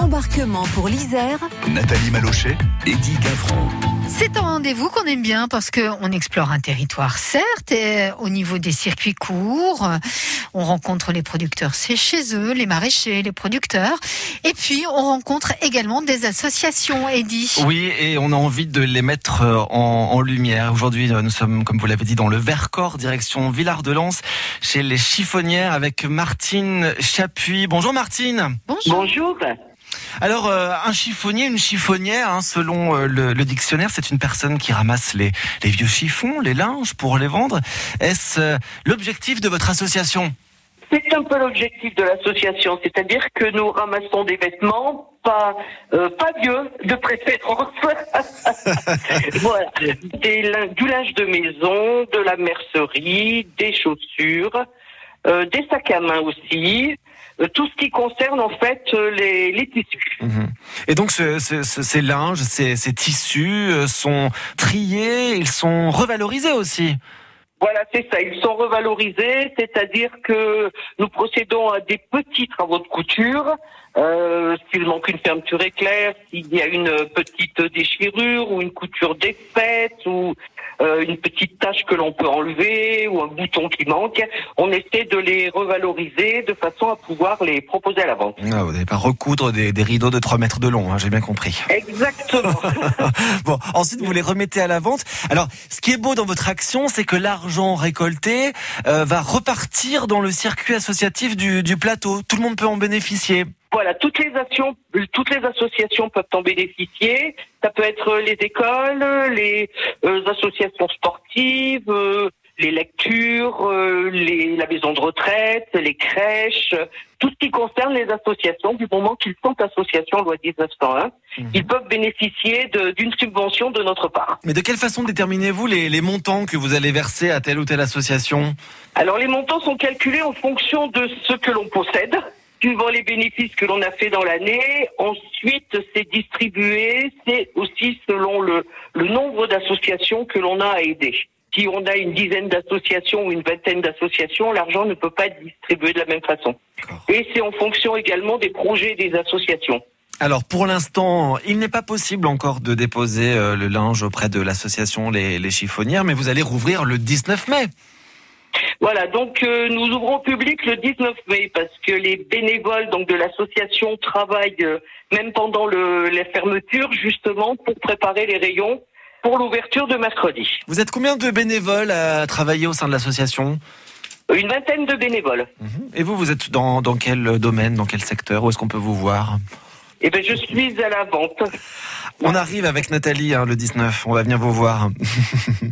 Embarquement pour l'Isère. Nathalie Malochet, Eddie Gavron. C'est un rendez-vous qu'on aime bien parce qu'on explore un territoire, certes, et au niveau des circuits courts, on rencontre les producteurs, c'est chez eux, les maraîchers, les producteurs, et puis on rencontre également des associations, Eddie. Oui, et on a envie de les mettre euh, en, en lumière. Aujourd'hui, euh, nous sommes, comme vous l'avez dit, dans le Vercors, direction Villard-de-Lans, chez les chiffonnières avec Martine Chapuis. Bonjour Martine. Bonjour. Bonjour. Alors, euh, un chiffonnier, une chiffonnière, hein, selon euh, le, dictionnaire, c'est une personne qui ramasse les, les vieux chiffons, les linges pour les vendre. Est-ce euh, l'objectif de votre association? C'est un peu l'objectif de l'association, c'est-à-dire que nous ramassons des vêtements pas euh, pas vieux de préférence. voilà, Des du linge de maison, de la mercerie, des chaussures, euh, des sacs à main aussi, tout ce qui concerne en fait euh, les, les tissus. Mhm. Et donc, ce- ce- ce- ces linges, ces, ces tissus euh, sont triés, ils sont revalorisés aussi. Voilà, c'est ça. Ils sont revalorisés, c'est-à-dire que nous procédons à des petits travaux de couture. Euh, s'il manque une fermeture éclair, s'il y a une petite déchirure ou une couture défaite ou euh, une petite tache que l'on peut enlever ou un bouton qui manque, on essaie de les revaloriser de façon à pouvoir les proposer à la vente. Ah, vous n'allez pas recoudre des, des rideaux de 3 mètres de long, hein, j'ai bien compris. Exactement. Bon, ensuite vous les remettez à la vente. Alors, ce qui est beau dans votre action, c'est que l'argent récolté euh, va repartir dans le circuit associatif du, du plateau. Tout le monde peut en bénéficier. Voilà, toutes les actions, toutes les associations peuvent en bénéficier. Ça peut être les écoles, les euh, associations sportives, euh, les lectures, euh, les, la maison de retraite, les crèches, tout ce qui concerne les associations. Du moment qu'ils sont associations loi 1901, ils peuvent bénéficier d'une subvention de notre part. Mais de quelle façon déterminez-vous les, les montants que vous allez verser à telle ou telle association? Alors les montants sont calculés en fonction de ce que l'on possède, suivant les bénéfices que l'on a fait dans l'année. Ensuite, c'est distribué, c'est aussi selon le, le nombre d'associations que l'on a à aider. Si on a une dizaine d'associations ou une vingtaine d'associations, l'argent ne peut pas être distribué de la même façon. Et c'est en fonction également des projets des associations. Alors, pour l'instant, il n'est pas possible encore de déposer euh, le linge auprès de l'association les, les chiffonnières, mais vous allez rouvrir le 19 mai. Voilà, donc euh, nous ouvrons au public le 19 mai parce que les bénévoles donc de l'association travaillent euh, même pendant le, la fermeture justement pour préparer les rayons pour l'ouverture de mercredi. Vous êtes combien de bénévoles à travailler au sein de l'association? Une vingtaine de bénévoles. Et vous, vous êtes dans, dans quel domaine, dans quel secteur? Où est-ce qu'on peut vous voir? Et ben je suis à la vente. On arrive avec Nathalie hein, le 19, on va venir vous voir.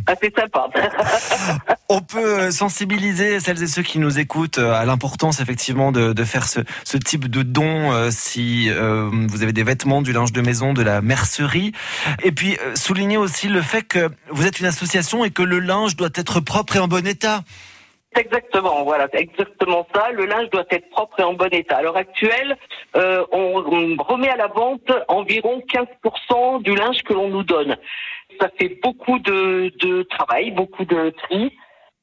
Ah c'est sympa. On peut euh, sensibiliser celles et ceux qui nous écoutent euh, à l'importance effectivement de, de faire ce, ce type de don euh, si euh, vous avez des vêtements, du linge de maison, de la mercerie. Et puis euh, souligner aussi le fait que vous êtes une association et que le linge doit être propre et en bon état. Exactement, voilà, c'est exactement ça. Le linge doit être propre et en bon état. À l'heure actuelle, euh, on, on remet à la vente environ 15% du linge que l'on nous donne. Ça fait beaucoup de, de travail, beaucoup de tri.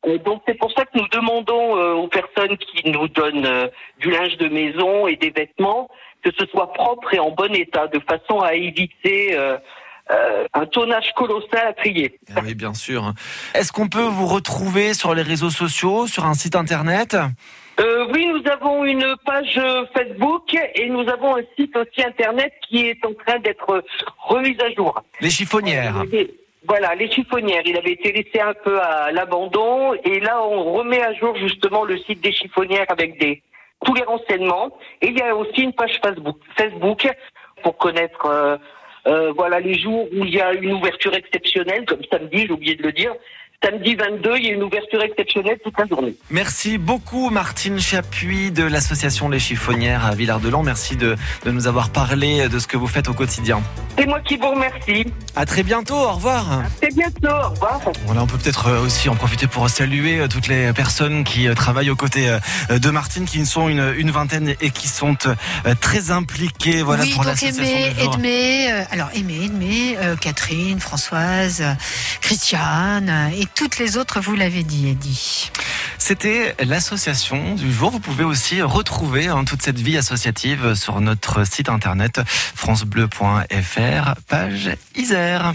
Euh, Donc c'est pour ça que nous demandons euh, aux personnes qui nous donnent euh, du linge de maison et des vêtements que ce soit propre et en bon état, de façon à éviter euh, un tonnage colossal à trier. Ah oui, bien sûr. Est-ce qu'on peut vous retrouver sur les réseaux sociaux, sur un site internet? Euh, oui, nous avons une page Facebook et nous avons un site aussi internet qui est en train d'être remis à jour. Les chiffonnières. Voilà, les chiffonnières. Il avait été laissé un peu à l'abandon et là on remet à jour justement le site des chiffonnières avec des tous les renseignements. Et il y a aussi une page Facebook, Facebook pour connaître euh, voilà les jours où il y a une ouverture exceptionnelle, comme samedi, j'ai oublié de le dire. Samedi 22, il y a une ouverture exceptionnelle toute la journée. Merci beaucoup Martine Chapuis de l'association Les Chiffonnières à Villard-de-Lans. Merci de, de nous avoir parlé de ce que vous faites au quotidien. C'est moi qui vous remercie. À très bientôt, au revoir. À très bientôt, au revoir. Voilà, on peut peut-être euh, aussi en profiter pour saluer euh, toutes les personnes qui euh, travaillent aux côtés de Martine, qui sont une, une vingtaine et qui sont très impliquées voilà, oui, pour donc Aimé. Edmé, alors Aimé, Edmé, euh, Catherine, Françoise, Christiane euh, toutes les autres, vous l'avez dit, Eddie. C'était l'association du jour. Vous pouvez aussi retrouver hein, toute cette vie associative sur notre site internet francebleu.fr, page Isère.